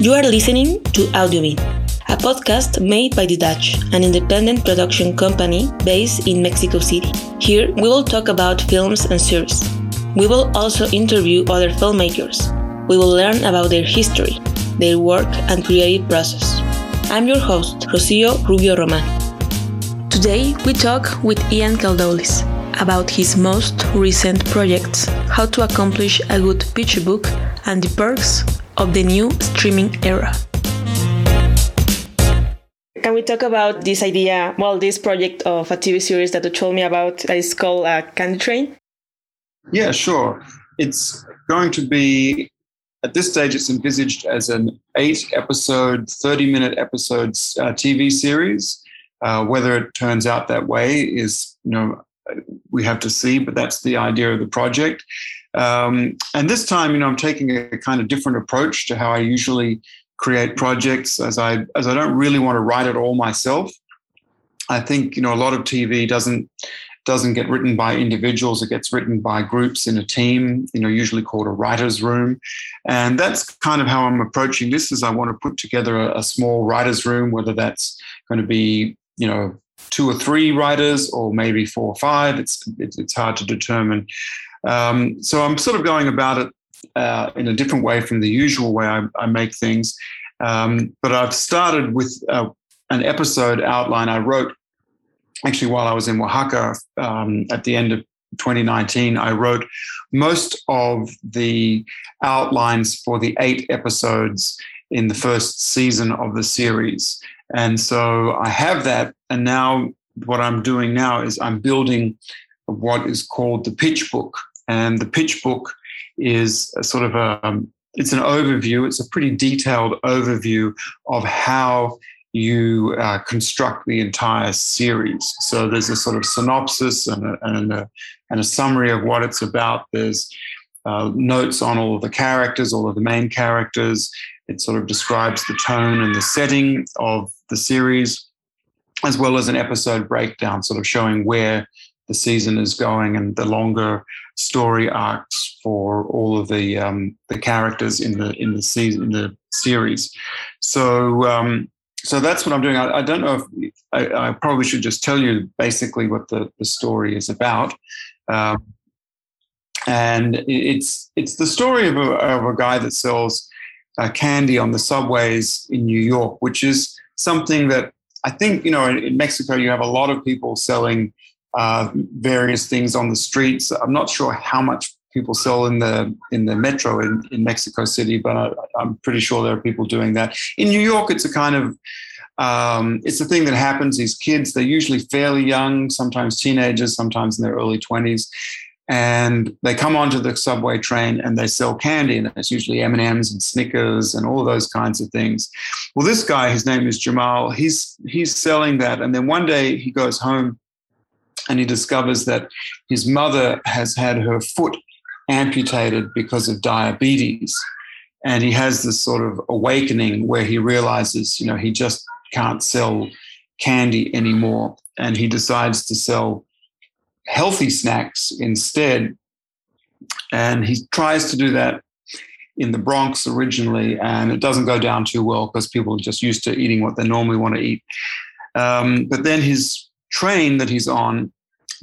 You are listening to Audiobean, a podcast made by The Dutch, an independent production company based in Mexico City. Here, we will talk about films and series. We will also interview other filmmakers. We will learn about their history, their work, and creative process. I'm your host, Rocio Rubio Roman. Today, we talk with Ian Caldoulis about his most recent projects, how to accomplish a good pitch book, and the perks of the new streaming era. Can we talk about this idea, well, this project of a TV series that you told me about that is called uh, Candy Train? Yeah, sure. It's going to be, at this stage, it's envisaged as an eight episode, 30 minute episodes uh, TV series. Uh, whether it turns out that way is, you know, we have to see, but that's the idea of the project. Um, and this time, you know, I'm taking a kind of different approach to how I usually create projects, as I as I don't really want to write it all myself. I think you know a lot of TV doesn't doesn't get written by individuals; it gets written by groups in a team. You know, usually called a writers' room, and that's kind of how I'm approaching this. Is I want to put together a, a small writers' room, whether that's going to be you know two or three writers or maybe four or five. It's it's, it's hard to determine. Um, so I'm sort of going about it uh, in a different way from the usual way I, I make things. Um, but I've started with uh, an episode outline I wrote actually while I was in Oaxaca um, at the end of 2019. I wrote most of the outlines for the eight episodes in the first season of the series. And so I have that. And now what I'm doing now is I'm building what is called the pitch book. And the pitch book is a sort of a, um, it's an overview. It's a pretty detailed overview of how you uh, construct the entire series. So there's a sort of synopsis and a, and a, and a summary of what it's about. There's uh, notes on all of the characters, all of the main characters. It sort of describes the tone and the setting of the series, as well as an episode breakdown, sort of showing where the season is going and the longer story arcs for all of the um, the characters in the in the season in the series. So um, so that's what I'm doing. I, I don't know if I, I, probably should just tell you basically what the, the story is about. Um, and it's it's the story of a, of a guy that sells uh, candy on the subways in New York, which is something that I think you know in, in Mexico you have a lot of people selling uh, various things on the streets. I'm not sure how much people sell in the in the metro in, in Mexico City, but I, am pretty sure there are people doing that. In New York, it's a kind of um, it's a thing that happens. These kids, they're usually fairly young, sometimes teenagers, sometimes in their early 20s, and they come onto the subway train and they sell candy and it's usually m&ms and snickers and all those kinds of things well this guy his name is jamal he's he's selling that and then one day he goes home and he discovers that his mother has had her foot amputated because of diabetes and he has this sort of awakening where he realizes you know he just can't sell candy anymore and he decides to sell healthy snacks instead. And he tries to do that in the Bronx originally, and it doesn't go down too well because people are just used to eating what they normally want to eat. Um, but then his train that he's on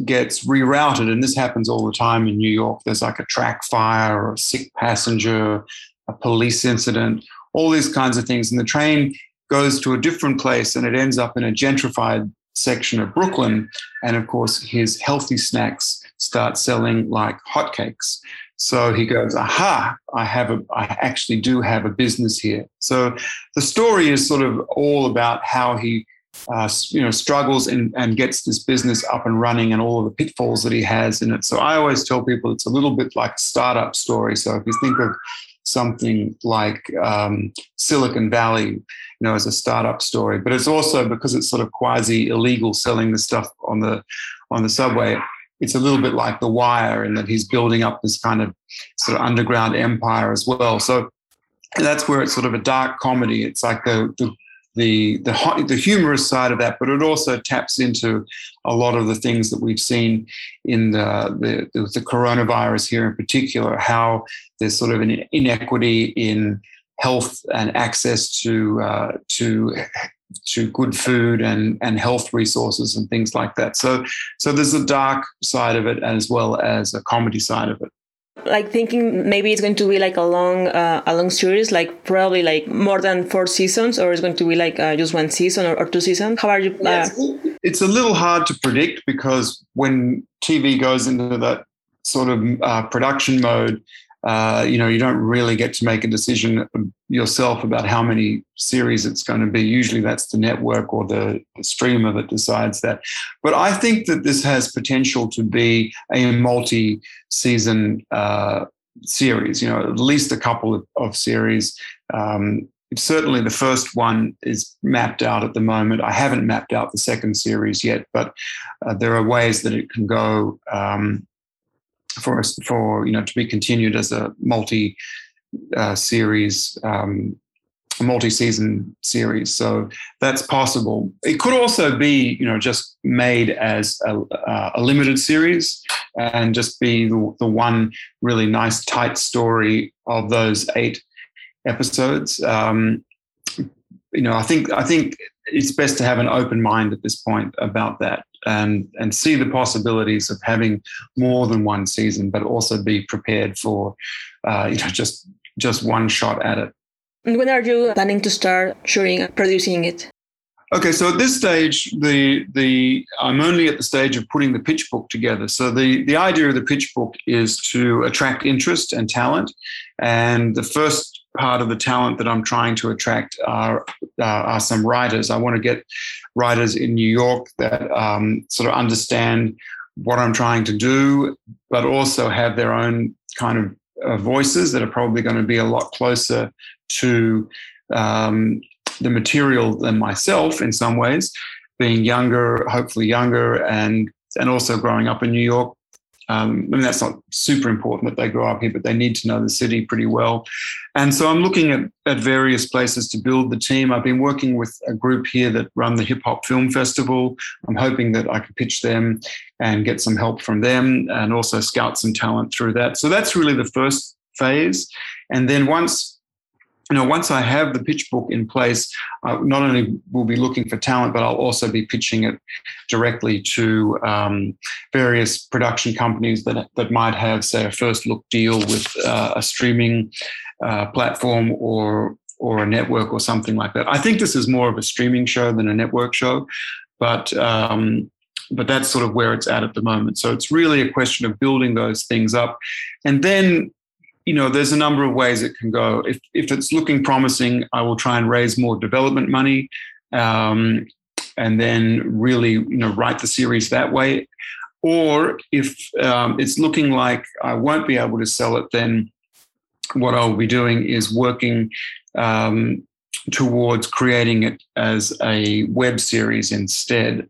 gets rerouted, and this happens all the time in New York. There's like a track fire or a sick passenger, a police incident, all these kinds of things. And the train goes to a different place and it ends up in a gentrified section of Brooklyn. And of course, his healthy snacks start selling like hotcakes. So he goes, aha, I have a, I actually do have a business here. So the story is sort of all about how he, uh, you know, struggles and, and gets this business up and running and all of the pitfalls that he has in it. So I always tell people it's a little bit like a startup story. So if you think of something like um, Silicon Valley, you know, as a startup story. But it's also because it's sort of quasi illegal selling the stuff on the on the subway. It's a little bit like The Wire in that he's building up this kind of sort of underground empire as well. So that's where it's sort of a dark comedy. It's like the, the the the the humorous side of that, but it also taps into a lot of the things that we've seen in the the, the coronavirus here in particular. How there's sort of an inequity in health and access to uh, to to good food and and health resources and things like that. So so there's a dark side of it as well as a comedy side of it like thinking maybe it's going to be like a long uh, a long series like probably like more than four seasons or it's going to be like uh, just one season or, or, two seasons. How are you uh... it's a little hard to predict because when tv goes into that sort of uh, production mode uh, you know, you don't really get to make a decision yourself about how many series it's going to be. Usually that's the network or the, the streamer that decides that. But I think that this has potential to be a multi season uh, series, you know, at least a couple of, of series. Um, certainly the first one is mapped out at the moment. I haven't mapped out the second series yet, but uh, there are ways that it can go. Um, for us for you know to be continued as a multi uh, series um, multi-season series. So that's possible. It could also be you know just made as a, uh, a limited series and just be the, the, one really nice tight story of those eight episodes. Um, you know i think i think it's best to have an open mind at this point about that and and see the possibilities of having more than one season, but also be prepared for uh, you know just just one shot at it. And when are you planning to start shooting producing it? Okay, so at this stage, the the I'm only at the stage of putting the pitch book together. So the the idea of the pitch book is to attract interest and talent, and the first part of the talent that I'm trying to attract are uh, are some writers. I want to get writers in New York that um, sort of understand what I'm trying to do, but also have their own kind of uh, voices that are probably going to be a lot closer to um, the material than myself in some ways. Being younger, hopefully younger, and and also growing up in New York, um, I mean, that's not super important that they grow up here, but they need to know the city pretty well. And so I'm looking at, at various places to build the team. I've been working with a group here that run the Hip Hop Film Festival. I'm hoping that I can pitch them and get some help from them and also scout some talent through that. So that's really the first phase. And then once you know, once I have the pitch book in place, uh, not only will be looking for talent, but I'll also be pitching it directly to um, various production companies that that might have, say, a first look deal with uh, a streaming uh, platform or or a network or something like that. I think this is more of a streaming show than a network show, but um, but that's sort of where it's at at the moment. So it's really a question of building those things up, and then you know, there's a number of ways it can go. If if it's looking promising, I will try and raise more development money, um, and then really, you know, write the series that way. Or if um, it's looking like I won't be able to sell it, then what I'll be doing is working um, towards creating it as a web series instead.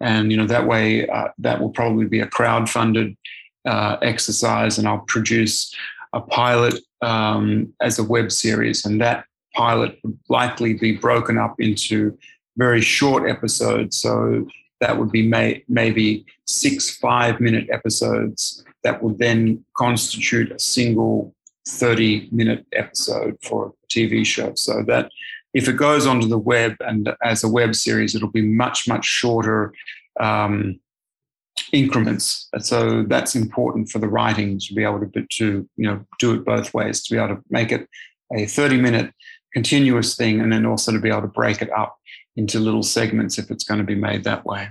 And you know that way, uh, that will probably be a crowd-funded uh, exercise, and I'll produce a pilot um, as a web series, and that pilot would likely be broken up into very short episodes. So that would be may, maybe six five minute episodes that would then constitute a single 30 minute episode for a TV show. So that if it goes onto the web and as a web series, it'll be much, much shorter um, increments. So that's important for the writing to be able to, to you know do it both ways, to be able to make it a 30 minute continuous thing and then also to be able to break it up into little segments if it's going to be made that way.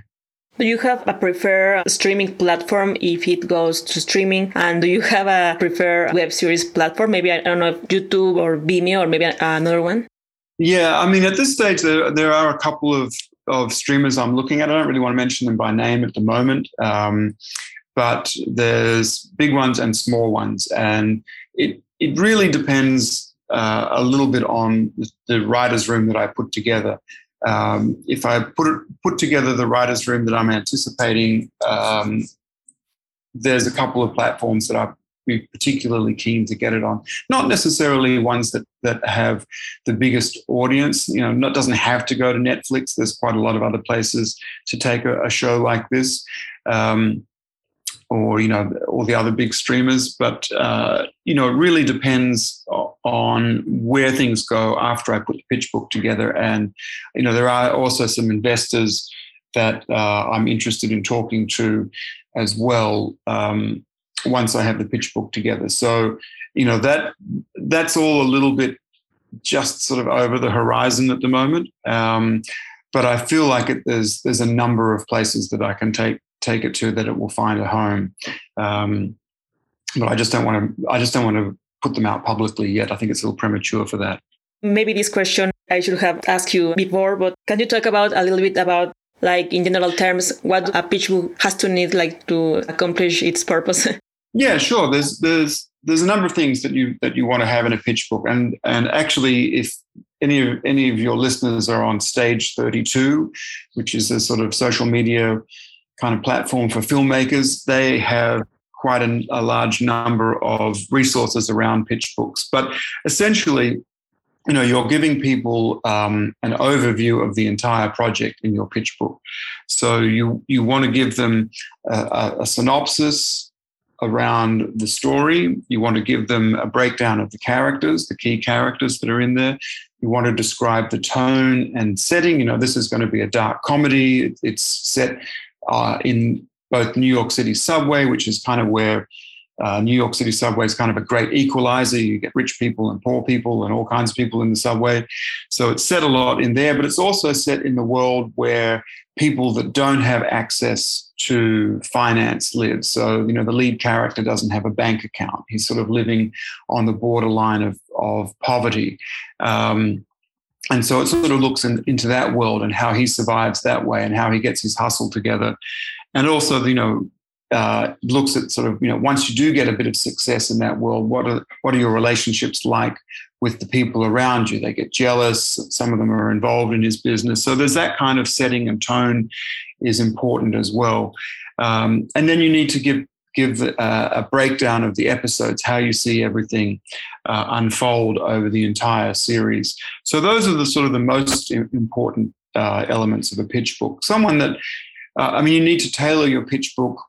Do you have a preferred streaming platform if it goes to streaming? And do you have a preferred web series platform? Maybe, I don't know, YouTube or Vimeo or maybe another one? Yeah, I mean, at this stage, there, there are a couple of of streamers I'm looking at. I don't really want to mention them by name at the moment, um, but there's big ones and small ones, and it it really depends uh, a little bit on the writers' room that I put together. Um, if I put put together the writers' room that I'm anticipating, um, there's a couple of platforms that I be particularly keen to get it on. Not necessarily ones that that have the biggest audience. You know, not doesn't have to go to Netflix. There's quite a lot of other places to take a, a show like this, um, or you know, all the other big streamers. But uh, you know, it really depends on where things go after I put the pitch book together. And, you know, there are also some investors that uh, I'm interested in talking to as well um, once I have the pitch book together. So, you know, that that's all a little bit just sort of over the horizon at the moment. Um, but I feel like it, there's there's a number of places that I can take take it to that it will find a home. Um, but I just don't want to. I just don't want to put them out publicly yet. I think it's a little premature for that. Maybe this question I should have asked you before, but can you talk about a little bit about like in general terms what a pitch book has to need like to accomplish its purpose? yeah, sure. There's there's there's a number of things that you that you want to have in a pitch book, and and actually, if any of any of your listeners are on Stage 32, which is a sort of social media kind of platform for filmmakers, they have quite a, a large number of resources around pitch books. But essentially, you know you're giving people um, an overview of the entire project in your pitch book so you you want to give them a, a, synopsis around the story you want to give them a breakdown of the characters the key characters that are in there you want to describe the tone and setting you know this is going to be a dark comedy it's set uh, in both New York City subway, which is kind of where uh, New York City subway is kind of a great equalizer. You get rich people and poor people and all kinds of people in the subway. So it's set a lot in there, but it's also set in the world where people that don't have access to finance live. So, you know, the lead character doesn't have a bank account. He's sort of living on the borderline of, of poverty. Um, and so it sort of looks in, into that world and how he survives that way and how he gets his hustle together and also you know uh, looks at sort of you know once you do get a bit of success in that world what are what are your relationships like with the people around you they get jealous some of them are involved in his business so there's that kind of setting and tone is important as well um, and then you need to give give a, uh, a breakdown of the episodes how you see everything uh, unfold over the entire series so those are the sort of the most important uh, elements of a pitch book someone that uh, I mean, you need to tailor your pitch book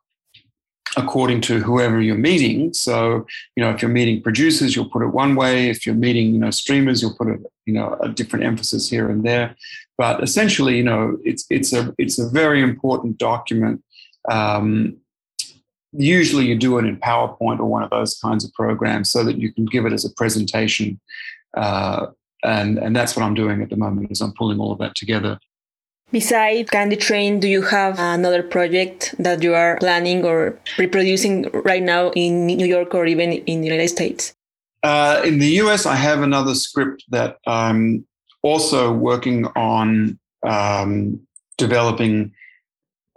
according to whoever you're meeting. So, you know, if you're meeting producers, you'll put it one way. If you're meeting, you know, streamers, you'll put a, you know, a different emphasis here and there. But essentially, you know, it's it's a it's a very important document. Um, usually, you do it in PowerPoint or one of those kinds of programs so that you can give it as a presentation. Uh, and and that's what I'm doing at the moment is I'm pulling all of that together. Besides Candy Train, do you have another project that you are planning or reproducing right now in New York or even in the United States? Uh, in the US, I have another script that I'm also working on um, developing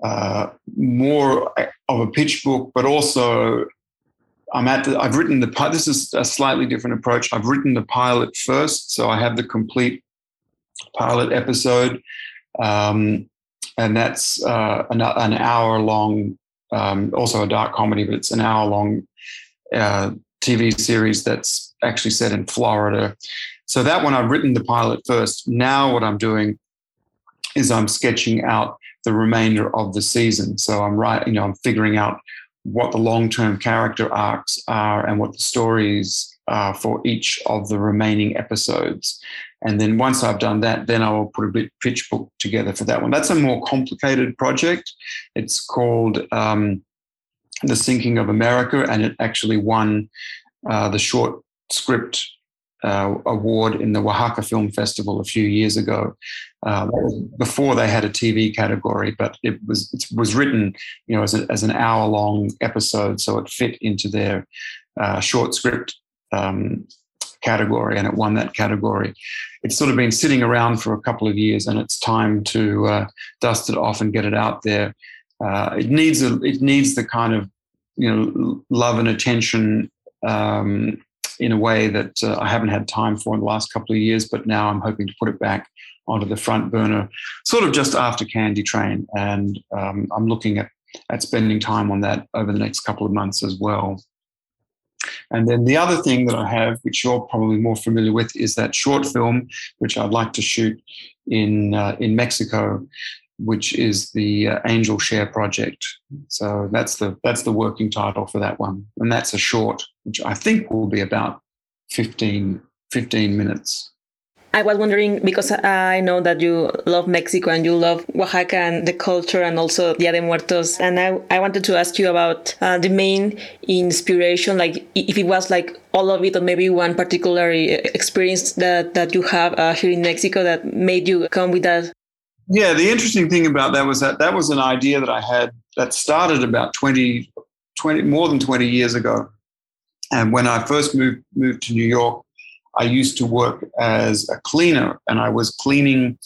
uh, more of a pitch book, but also I'm at the, I've written the this is a slightly different approach. I've written the pilot first, so I have the complete pilot episode um, and that's uh, an, an, hour long, um, also a dark comedy, but it's an hour long uh, TV series that's actually set in Florida. So that one I've written the pilot first. Now what I'm doing is I'm sketching out the remainder of the season. So I'm right, you know, I'm figuring out what the long-term character arcs are and what the stories are for each of the remaining episodes. And then once I've done that, then I will put a bit pitch book together for that one. That's a more complicated project. It's called um, The Sinking of America, and it actually won uh, the short script uh, award in the Oaxaca Film Festival a few years ago. Uh, before they had a TV category, but it was it was written, you know, as, a, as an hour long episode, so it fit into their uh, short script um, category and it won that category. It's sort of been sitting around for a couple of years and it's time to uh, dust it off and get it out there. Uh, it needs a, it needs the kind of you know love and attention um, in a way that uh, I haven't had time for in the last couple of years, but now I'm hoping to put it back onto the front burner, sort of just after Candy Train, and um, I'm looking at at spending time on that over the next couple of months as well. And then the other thing that I have, which you're probably more familiar with, is that short film, which I'd like to shoot in uh, in Mexico, which is the uh, Angel Share Project. So that's the that's the working title for that one, and that's a short, which I think will be about 15 15 minutes. I was wondering because I know that you love Mexico and you love Oaxaca and the culture and also Dia de Muertos. And I, I wanted to ask you about uh, the main inspiration, like if it was like all of it or maybe one particular experience that, that you have uh, here in Mexico that made you come with that. Yeah, the interesting thing about that was that that was an idea that I had that started about 20, 20 more than 20 years ago. And when I first moved, moved to New York, I used to work as a cleaner, and I was cleaning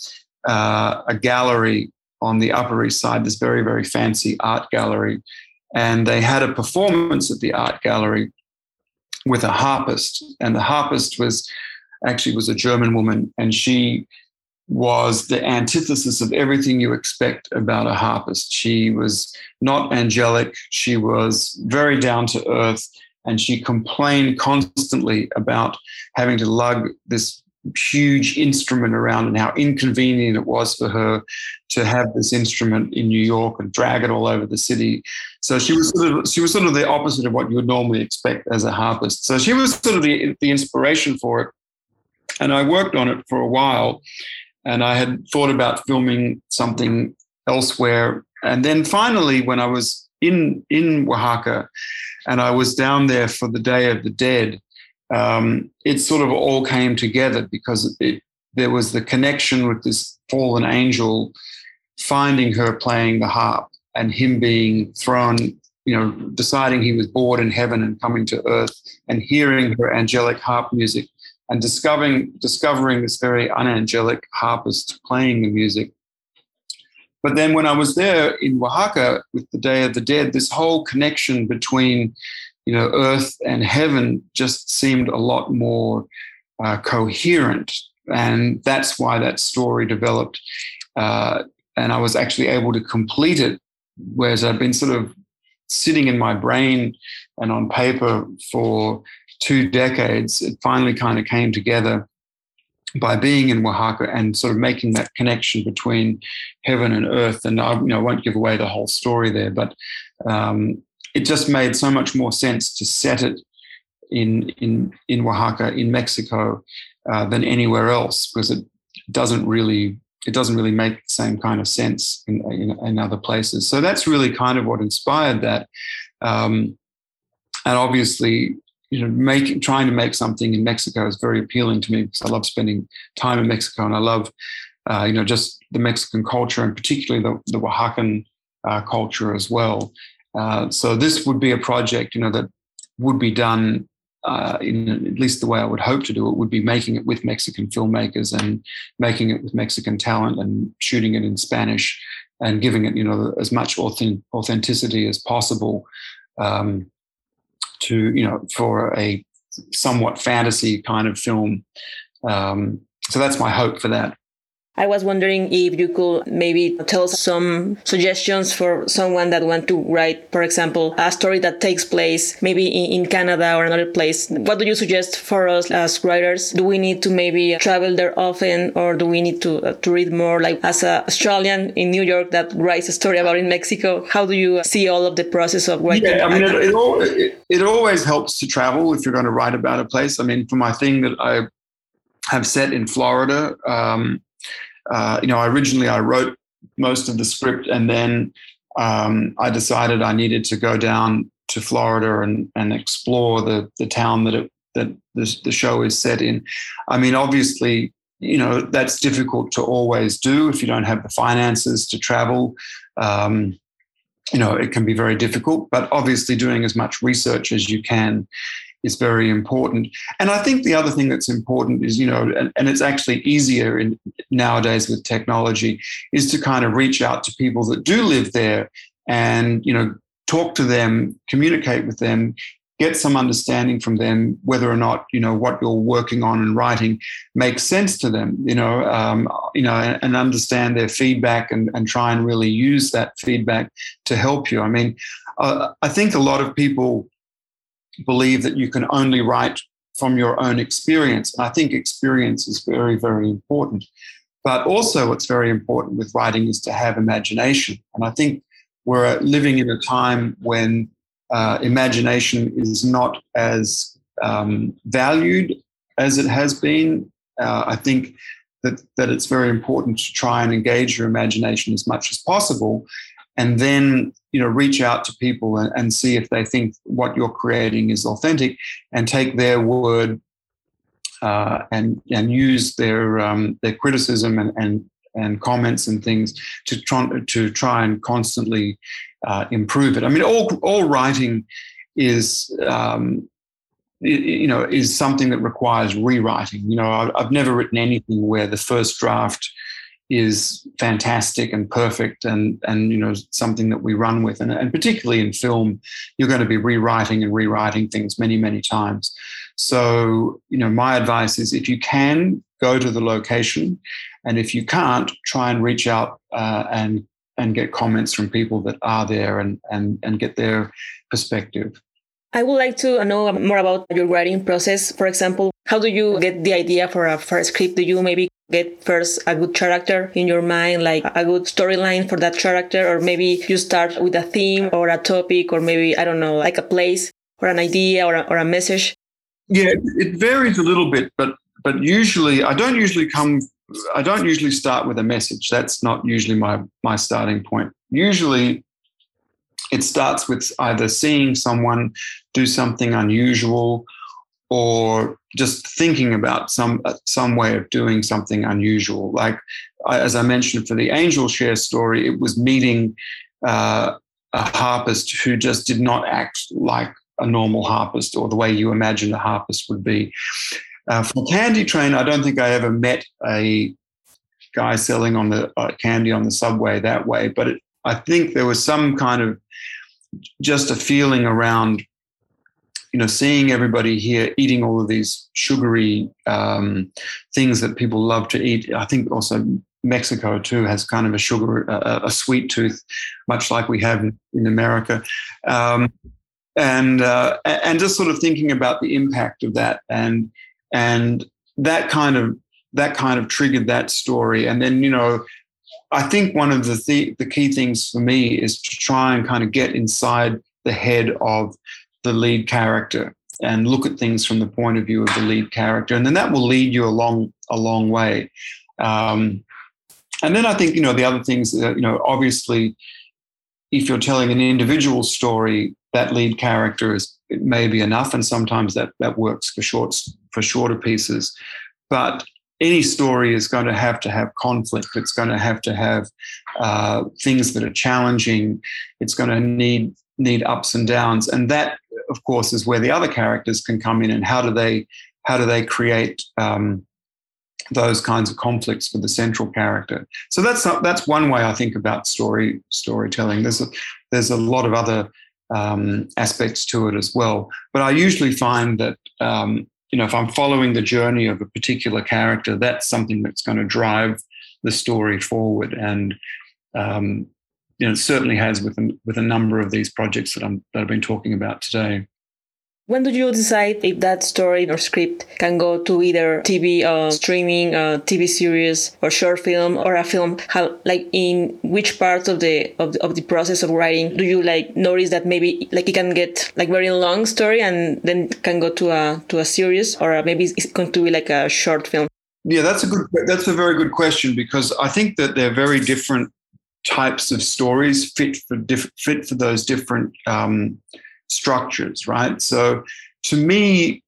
uh, a gallery on the Upper East Side, this very, very fancy art gallery. And they had a performance at the art gallery with a harpist. And the harpist was actually was a German woman, and she was the antithesis of everything you expect about a harpist. She was not angelic. She was very down to earth and she complained constantly about having to lug this huge instrument around and how inconvenient it was for her to have this instrument in New York and drag it all over the city. So she was sort of she was sort of the opposite of what you would normally expect as a harpist. So she was sort of the, the inspiration for it. And I worked on it for a while and I had thought about filming something elsewhere. And then finally, when I was in in Oaxaca, and I was down there for the Day of the Dead. Um, it sort of all came together because it, there was the connection with this fallen angel, finding her playing the harp, and him being thrown, you know, deciding he was bored in heaven and coming to earth, and hearing her angelic harp music, and discovering discovering this very unangelic harpist playing the music but then when I was there in Oaxaca with the Day of the Dead, this whole connection between, you know, earth and heaven just seemed a lot more uh, coherent. And that's why that story developed. Uh, and I was actually able to complete it, whereas I'd been sort of sitting in my brain and on paper for two decades. It finally kind of came together by being in Oaxaca and sort of making that connection between heaven and earth. And I you know, won't give away the whole story there, but um, it just made so much more sense to set it in in in Oaxaca in Mexico uh, than anywhere else because it doesn't really it doesn't really make the same kind of sense in, in, in other places. So that's really kind of what inspired that. Um, and obviously, you know, making trying to make something in Mexico is very appealing to me because I love spending time in Mexico and I love, uh, you know, just the Mexican culture and particularly the, the Oaxacan uh, culture as well. Uh, so this would be a project, you know, that would be done uh, in at least the way I would hope to do it would be making it with Mexican filmmakers and making it with Mexican talent and shooting it in Spanish and giving it, you know, as much authentic, authenticity as possible. Um, to you know for a somewhat fantasy kind of film. Um, so that's my hope for that. I was wondering if you could maybe tell some suggestions for someone that want to write, for example, a story that takes place maybe in, Canada or another place. What do you suggest for us as writers? Do we need to maybe travel there often, or do we need to uh, to read more? Like as an Australian in New York that writes a story about in Mexico, how do you see all of the process of writing? Yeah, I mean, it, all, it, it always helps to travel if you're going to write about a place. I mean, for my thing that I have set in Florida. Um, uh, you know, originally I wrote most of the script and then um, I decided I needed to go down to Florida and, and explore the, the town that it, that the, the show is set in. I mean, obviously, you know, that's difficult to always do if you don't have the finances to travel. Um, you know, it can be very difficult, but obviously doing as much research as you can is very important. And I think the other thing that's important is, you know, and, and, it's actually easier in nowadays with technology, is to kind of reach out to people that do live there and, you know, talk to them, communicate with them, get some understanding from them whether or not you know what you're working on and writing makes sense to them you know um, you know and, and, understand their feedback and, and try and really use that feedback to help you i mean uh, i think a lot of people believe that you can only write from your own experience. And I think experience is very, very important. But also, what's very important with writing is to have imagination. And I think we're living in a time when uh, imagination is not as um, valued as it has been. Uh, I think that, that it's very important to try and engage your imagination as much as possible and then you know reach out to people and, and see if they think what you're creating is authentic and take their word uh, and and use their um, their criticism and, and and comments and things to try to try and constantly uh, improve it. I mean, all all writing is um, you know is something that requires rewriting. You know, I've, I've never written anything where the first draft is fantastic and perfect and and you know something that we run with and, and particularly in film you're going to be rewriting and rewriting things many many times so you know my advice is if you can go to the location and if you can't try and reach out uh, and and get comments from people that are there and and and get their perspective I would like to know more about your writing process. For example, how do you get the idea for a first script? Do you maybe get first a good character in your mind, like a good storyline for that character, or maybe you start with a theme or a topic, or maybe, I don't know, like a place or an idea or a, or a message? Yeah, it varies a little bit, but but usually I don't usually come I don't usually start with a message. That's not usually my my starting point. Usually it starts with either seeing someone do something unusual or just thinking about some some way of doing something unusual. Like as I mentioned for the angel share story, it was meeting uh, a harpist who just did not act like a normal harpist or the way you imagine a harpist would be. Uh, for Candy Train, I don't think I ever met a guy selling on the uh, candy on the subway that way, but it, I think there was some kind of just a feeling around you know, seeing everybody here eating all of these sugary um, things that people love to eat. I think also Mexico too has kind of a sugar, a, a sweet tooth, much like we have in, America. Um, and uh, and just sort of thinking about the impact of that, and and that kind of that kind of triggered that story. And then you know, I think one of the th- the key things for me is to try and kind of get inside the head of the lead character and look at things from the point of view of the lead character, and then that will lead you a long a long way. Um, and then I think you know the other things that, you know obviously if you're telling an individual story, that lead character is may be enough, and sometimes that that works for shorts for shorter pieces. But any story is going to have to have conflict. It's going to have to have uh, things that are challenging. It's going to need need ups and downs, and that of course, is where the other characters can come in and how do they how do they create um, those kinds of conflicts for the central character. So that's not, that's one way I think about story storytelling. There's a, there's a lot of other um, aspects to it as well. But I usually find that um, you know if I'm following the journey of a particular character, that's something that's going to drive the story forward. And um, you know, it certainly has with a, with a number of these projects that, I'm, that I've been talking about today. When do you decide if that story or script can go to either TV, uh, streaming, uh, TV series, or short film, or a film? How, like, in which part of the, of the of the process of writing do you like notice that maybe like it can get like very long story and then can go to a to a series, or maybe it's going to be like a short film? Yeah, that's a good. That's a very good question because I think that they're very different types of stories fit for diff- fit for those different um, structures, right? So, to me,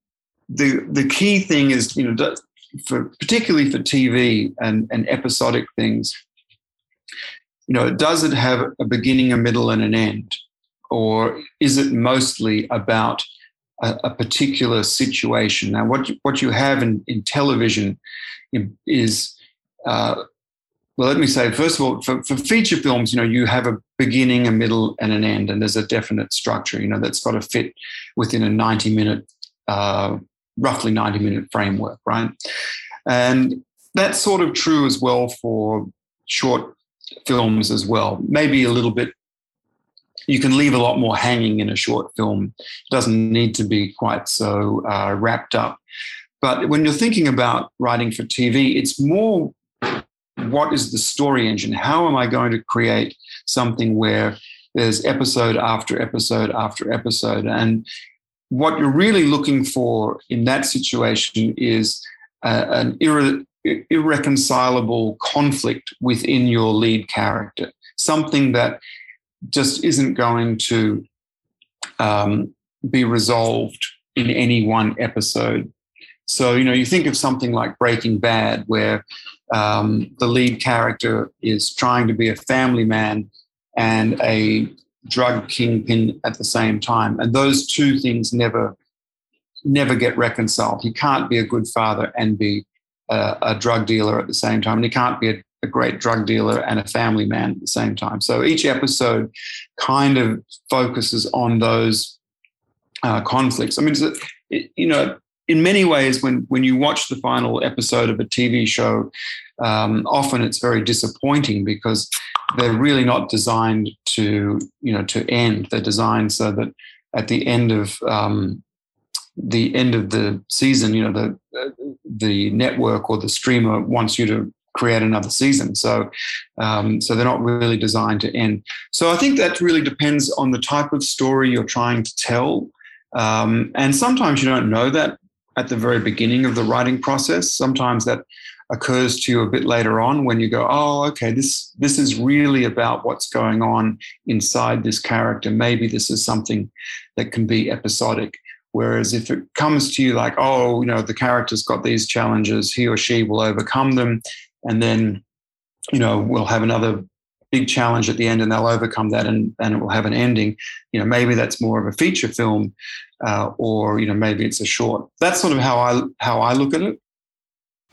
the the key thing is you know for particularly for TV and and episodic things, you know, does it have a beginning, a middle, and an end, or is it mostly about a, a particular situation? Now, what you, what you have in in television is uh, well, let me say, first of all, for, for feature films, you know, you have a beginning, a middle, and an end, and there's a definite structure, you know, that's got to fit within a 90 minute, uh, roughly 90 minute framework, right? And that's sort of true as well for short films as well. Maybe a little bit, you can leave a lot more hanging in a short film. It doesn't need to be quite so uh, wrapped up. But when you're thinking about writing for TV, it's more what is the story engine? How am I going to create something where there's episode after episode after episode? And what you're really looking for in that situation is uh, an irre- irreconcilable conflict within your lead character, something that just isn't going to um, be resolved in any one episode. So, you know, you think of something like Breaking Bad, where um, the lead character is trying to be a family man and a drug kingpin at the same time. And those two things never, never get reconciled. He can't be a good father and be a, a drug dealer at the same time. And he can't be a, a great drug dealer and a family man at the same time. So each episode kind of focuses on those uh, conflicts. I mean, it, you know, in many ways, when when you watch the final episode of a TV show, um, often it's very disappointing because they're really not designed to you know to end. They're designed so that at the end of um, the end of the season, you know the the network or the streamer wants you to create another season. So, um, so they're not really designed to end. So I think that really depends on the type of story you're trying to tell. Um, and sometimes you don't know that at the very beginning of the writing process. Sometimes that occurs to you a bit later on when you go, oh, okay, this this is really about what's going on inside this character. Maybe this is something that can be episodic. Whereas if it comes to you like, oh, you know, the character's got these challenges, he or she will overcome them, and then, you know, we'll have another big challenge at the end and they'll overcome that and, and it will have an ending. You know, maybe that's more of a feature film uh, or, you know, maybe it's a short. That's sort of how I how I look at it.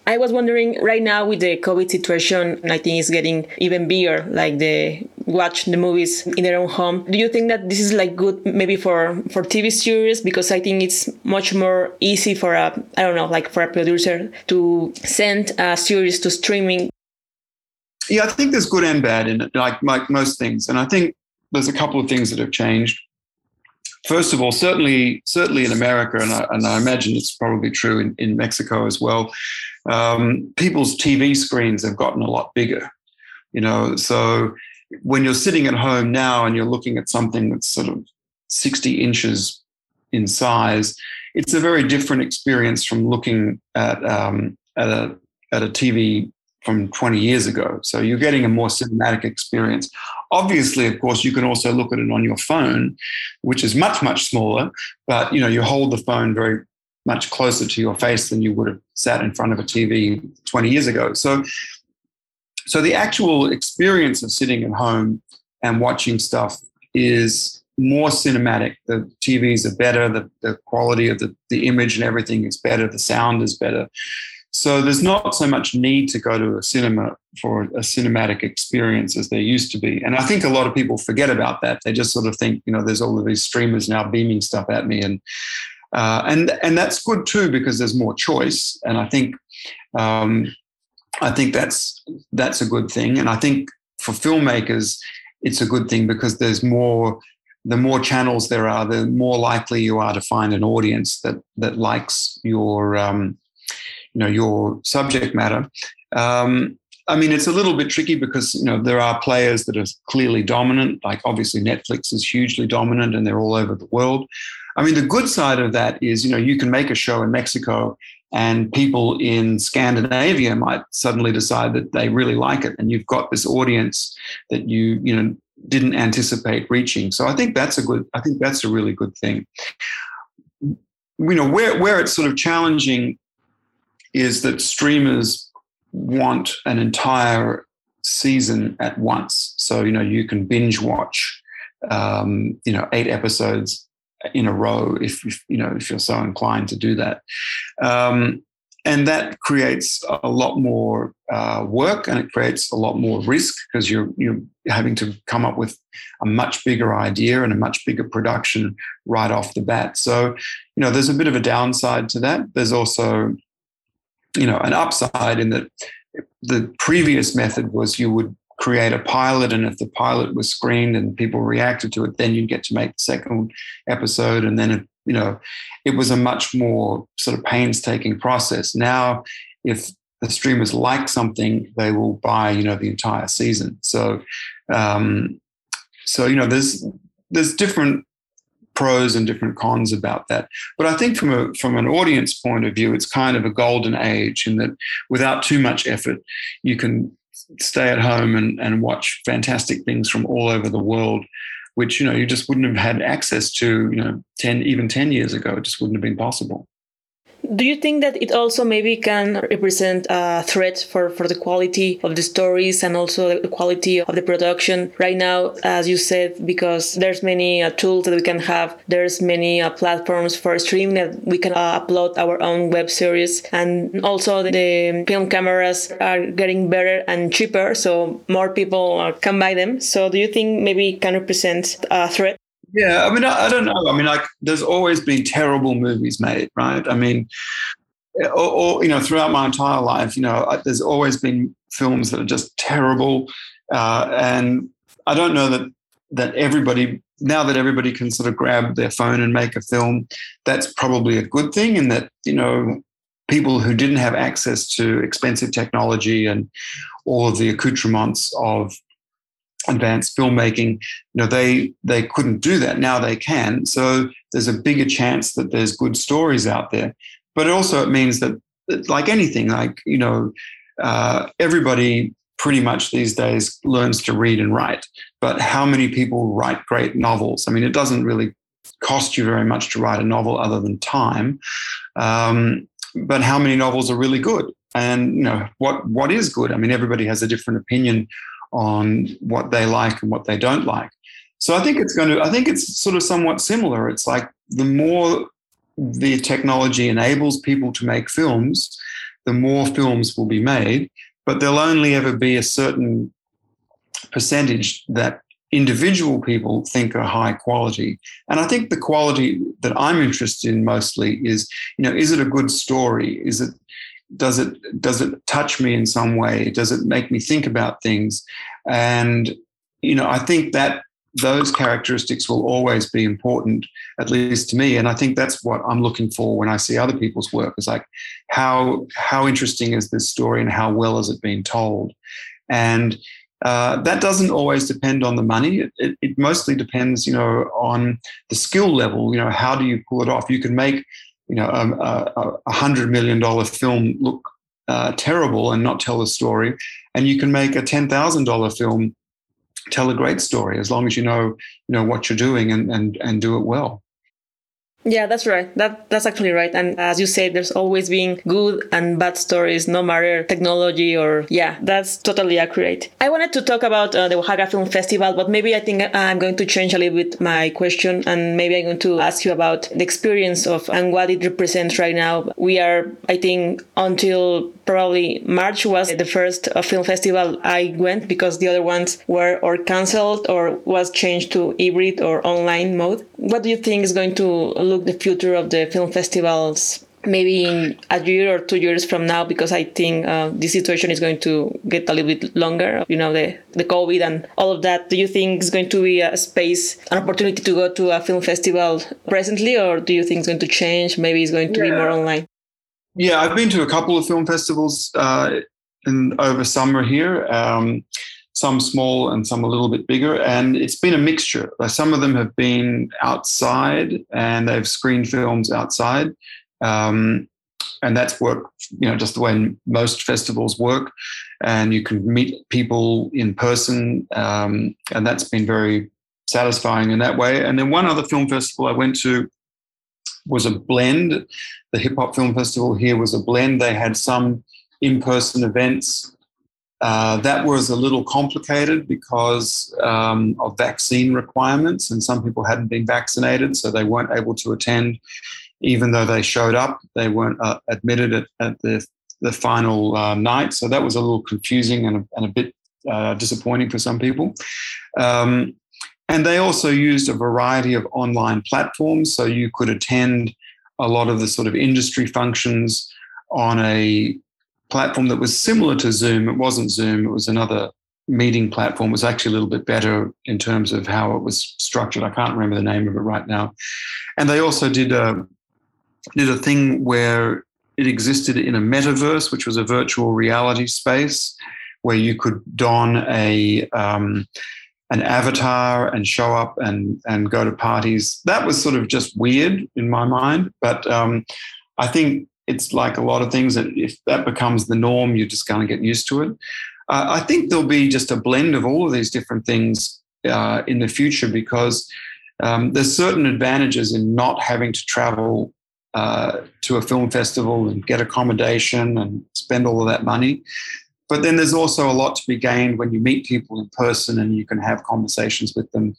I was wondering right now with the COVID situation, I think it's getting even bigger, like the watch the movies in their own home. Do you think that this is like good maybe for for TV series? Because I think it's much more easy for a I don't know, like for a producer to send a series to streaming. Yeah, I think there's good and bad in it, like like most things. And I think there's a couple of things that have changed. First of all, certainly certainly in America, and I, and I imagine it's probably true in, in Mexico as well um, people's TV screens have gotten a lot bigger. You know, so when you're sitting at home now and you're looking at something that's sort of 60 inches in size, it's a very different experience from looking at um, at a at a TV from 20 years ago. So you're getting a more cinematic experience. Obviously, of course, you can also look at it on your phone, which is much much smaller. But you know, you hold the phone very much closer to your face than you would have sat in front of a TV 20 years ago. So, so the actual experience of sitting at home and watching stuff is more cinematic. The TVs are better, the, the quality of the, the image and everything is better, the sound is better. So there's not so much need to go to a cinema for a cinematic experience as there used to be. And I think a lot of people forget about that. They just sort of think, you know, there's all of these streamers now beaming stuff at me and uh, and and that's good too because there's more choice, and I think um, I think that's that's a good thing, and I think for filmmakers it's a good thing because there's more the more channels there are, the more likely you are to find an audience that that likes your um, you know your subject matter. Um, I mean, it's a little bit tricky because you know there are players that are clearly dominant. Like obviously, Netflix is hugely dominant, and they're all over the world. I mean, the good side of that is, you know, you can make a show in Mexico and people in Scandinavia might suddenly decide that they really like it. And you've got this audience that you, you know, didn't anticipate reaching. So I think that's a good, I think that's a really good thing. You know, where, where it's sort of challenging is that streamers want an entire season at once. So, you know, you can binge watch, um, you know, eight episodes in a row if, if, you know if you're so inclined to do that. Um, and that creates a lot more uh, work and it creates a lot more risk because you're you're having to come up with a much bigger idea and a much bigger production right off the bat. So you know there's a bit of a downside to that. There's also you know an upside in that the previous method was you would create a pilot and if the pilot was screened and people reacted to it then you'd get to make the second episode. And then you know it was a much more sort of painstaking process. Now if the streamers like something they will buy you know the entire season. So um so you know there's there's different pros and different cons about that. But I think from a from an audience point of view, it's kind of a golden age in that without too much effort, you can stay at home and, and watch fantastic things from all over the world, which you know you just wouldn't have had access to, you know, 10 even 10 years ago. It just wouldn't have been possible. Do you think that it also maybe can represent a threat for, for the quality of the stories and also the quality of the production? Right now, as you said, because there's many uh, tools that we can have, there's many uh, platforms for streaming that we can uh, upload our own web series, and also the film cameras are getting better and cheaper, so more people uh, can buy them. So, do you think maybe it can represent a threat? Yeah, I mean, I, I, don't know. I mean, like, there's always been terrible movies made, right? I mean, or, or you know, throughout my entire life, you know, there's always been films that are just terrible, uh, and I don't know that that everybody now that everybody can sort of grab their phone and make a film, that's probably a good thing, in that you know, people who didn't have access to expensive technology and all of the accoutrements of advanced filmmaking, you know, they they couldn't do that. Now they can. So there's a bigger chance that there's good stories out there. But also it means that, like anything, like you know, uh, everybody pretty much these days learns to read and write. But how many people write great novels? I mean, it doesn't really cost you very much to write a novel other than time. Um, but how many novels are really good? And you know what what is good? I mean, everybody has a different opinion on what they like and what they don't like. So I think it's going to, I think it's sort of somewhat similar. It's like the more the technology enables people to make films, the more films will be made, but there'll only ever be a certain percentage that individual people think are high quality. And I think the quality that I'm interested in mostly is, you know, is it a good story? Is it does it does it touch me in some way does it make me think about things and you know i think that those characteristics will always be important at least to me and i think that's what i'm looking for when i see other people's work is like how how interesting is this story and how well is it being told and uh, that doesn't always depend on the money. It, it, it, mostly depends, you know, on the skill level. You know, how do you pull it off? You can make you know, um, a, a hundred million dollar film look uh, terrible and not tell a story, and you can make a ten thousand dollar film tell a great story as long as you know you know what you're doing and and and do it well. Yeah, that's right. That that's actually right. And as you said, there's always been good and bad stories, no matter technology or yeah, that's totally accurate. I wanted to talk about uh, the Oaxaca Film Festival, but maybe I think I'm going to change a little bit my question, and maybe I'm going to ask you about the experience of and what it represents right now. We are, I think, until probably March was the first uh, film festival I went because the other ones were or cancelled or was changed to hybrid or online mode. What do you think is going to look the future of the film festivals maybe in a year or two years from now? Because i think uh, this situation is going to get a little bit longer you know the, the covid and all of that. Do you think it's going to be a space an opportunity to go to a film festival presently or do you think it's going to change? Maybe it's going to yeah. be more online? Yeah i've been to a couple of film festivals uh, in over summer here. Um, some small and some a little bit bigger. And it's been a mixture. Some of them have been outside and they've screened films outside. Um, and that's worked, you know, just the way most festivals work. And you can meet people in person. Um, and that's been very satisfying in that way. And then one other film festival I went to was a blend. The Hip Hop Film Festival here was a blend. They had some in person events uh, that was a little complicated because um, of vaccine requirements, and some people hadn't been vaccinated, so they weren't able to attend. Even though they showed up, they weren't uh, admitted at, at, the, the final uh, night. So that was a little confusing and a, and a bit uh, disappointing for some people. Um, and they also used a variety of online platforms, so you could attend a lot of the sort of industry functions on a platform that was similar to Zoom. It wasn't Zoom, it was another meeting platform. It was actually a little bit better in terms of how it was structured. I can't remember the name of it right now. And they also did a did a thing where it existed in a metaverse, which was a virtual reality space where you could don a um, an avatar and show up and and go to parties. That was sort of just weird in my mind. But um, I think it's like a lot of things And if that becomes the norm, you're just going to get used to it. Uh, I think there'll be just a blend of all of these different things uh, in the future because um, there's certain advantages in not having to travel uh, to a film festival and get accommodation and spend all of that money. But then there's also a lot to be gained when you meet people in person and you can have conversations with them.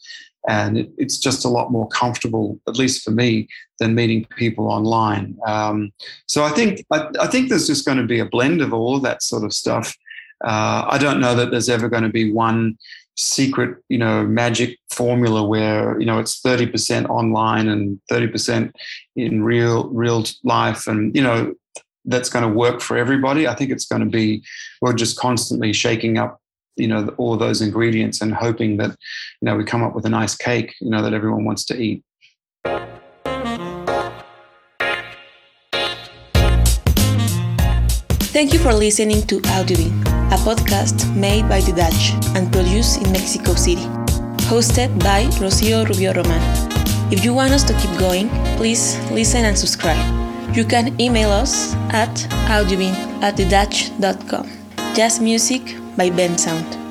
And it, it's just a lot more comfortable, at least for me, than meeting people online. Um, so I think I, I, think there's just going to be a blend of all of that sort of stuff. Uh, I don't know that there's ever going to be one secret, you know, magic formula where you know it's thirty percent online and thirty percent in real real life, and you know that's going to work for everybody. I think it's going to be we're just constantly shaking up, you know, all those ingredients and hoping that you know we come up with a nice cake, you know, that everyone wants to eat. Thank you for listening to Audiobean a podcast made by the Dutch and produced in Mexico City, hosted by Rocio Rubio Roman. If you want us to keep going, please listen and subscribe. You can email us at audiobean at thedutch.com. Jazz music by Bensound.